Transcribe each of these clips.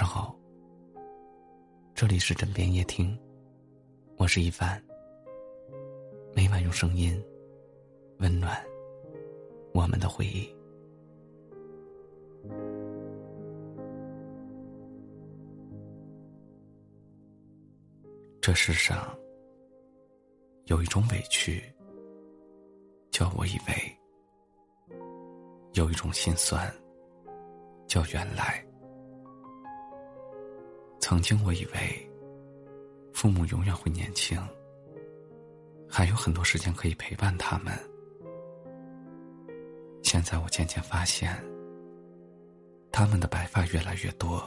上好，这里是枕边夜听，我是一凡。每晚用声音温暖我们的回忆。这世上有一种委屈，叫我以为；有一种心酸，叫原来。曾经我以为，父母永远会年轻，还有很多时间可以陪伴他们。现在我渐渐发现，他们的白发越来越多，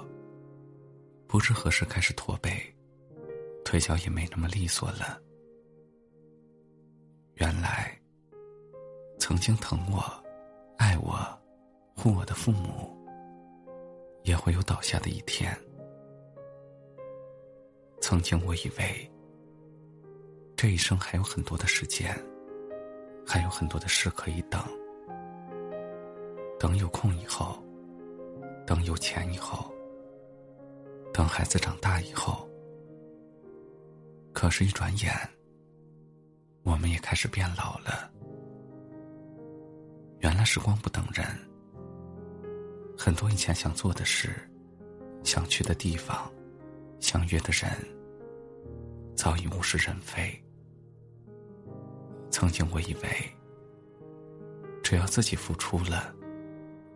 不知何时开始驼背，腿脚也没那么利索了。原来，曾经疼我、爱我、护我的父母，也会有倒下的一天。曾经我以为，这一生还有很多的时间，还有很多的事可以等。等有空以后，等有钱以后，等孩子长大以后。可是，一转眼，我们也开始变老了。原来时光不等人，很多以前想做的事，想去的地方。相约的人，早已物是人非。曾经我以为，只要自己付出了，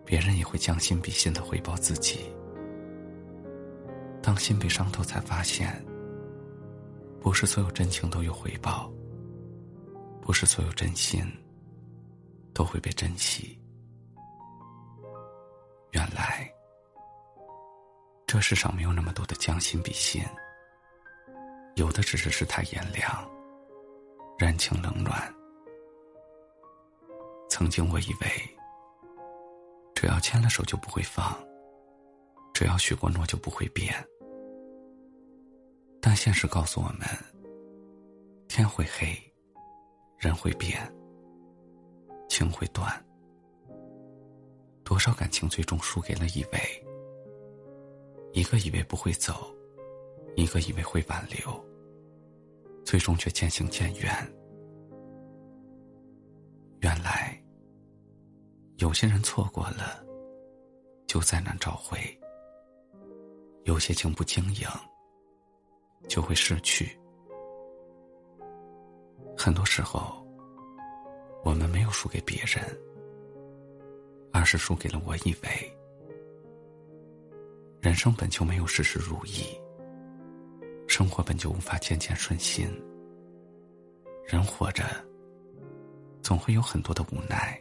别人也会将心比心的回报自己。当心被伤透，才发现，不是所有真情都有回报，不是所有真心都会被珍惜。原来。这世上没有那么多的将心比心，有的只是世态炎凉、人情冷暖。曾经我以为，只要牵了手就不会放，只要许过诺就不会变。但现实告诉我们，天会黑，人会变，情会断，多少感情最终输给了以为。一个以为不会走，一个以为会挽留，最终却渐行渐远。原来，有些人错过了，就再难找回；有些情不经营，就会失去。很多时候，我们没有输给别人，而是输给了我以为。人生本就没有事事如意，生活本就无法件件顺心。人活着，总会有很多的无奈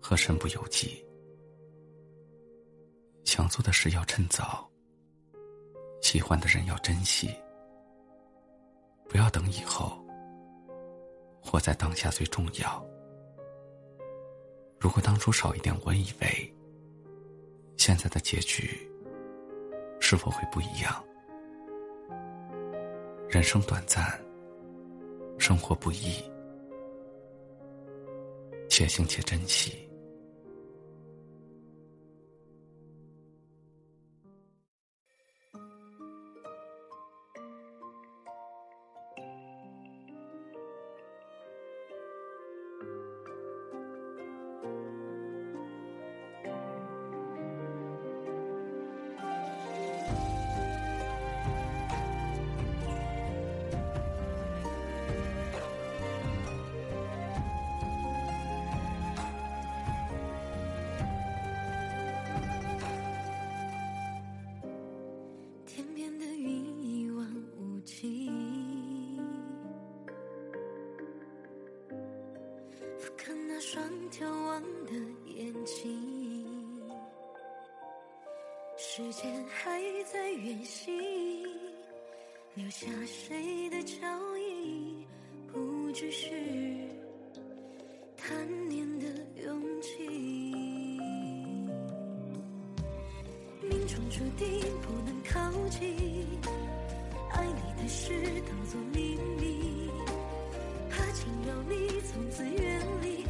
和身不由己。想做的事要趁早，喜欢的人要珍惜，不要等以后。活在当下最重要。如果当初少一点我以为，现在的结局。是否会不一样？人生短暂，生活不易，且行且珍惜。的眼睛，时间还在远行，留下谁的脚印？不只是贪念的勇气，命中注定不能靠近，爱你的事当作秘密，怕惊扰你，从此远离。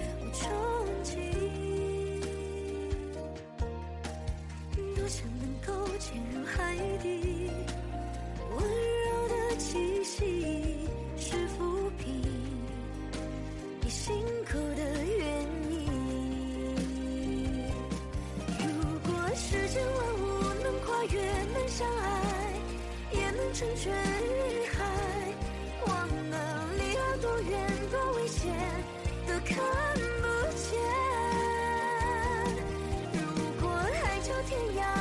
潜入海底，温柔的气息是浮萍，你心口的原因。如果世间万物能跨越，能相爱，也能成全云海。忘了离岸多远，多危险，都看不见。如果海角天涯。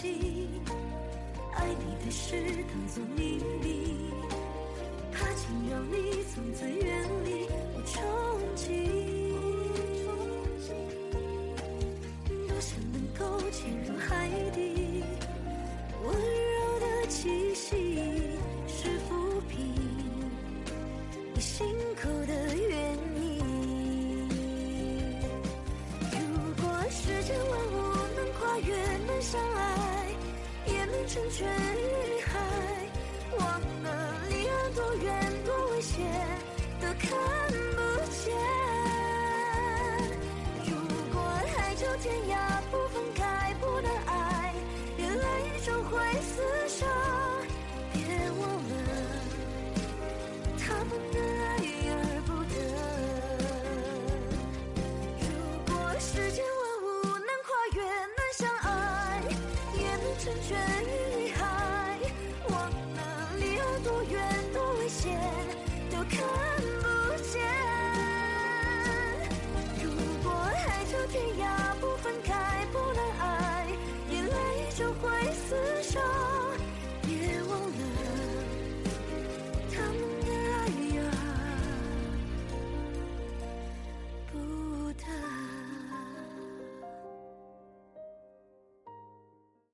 记，爱你的事当作秘密，怕惊扰你从此远离我憧憬。多想能够潜入海底，温柔的气息成全与海，忘了离岸多远多危险，都看不见。如果海角天涯不分开，不能爱，原来终会厮守。全遗海，忘了离岸多远多危险，都看不见。如果海角天涯不分开，不能爱，眼泪终会厮守。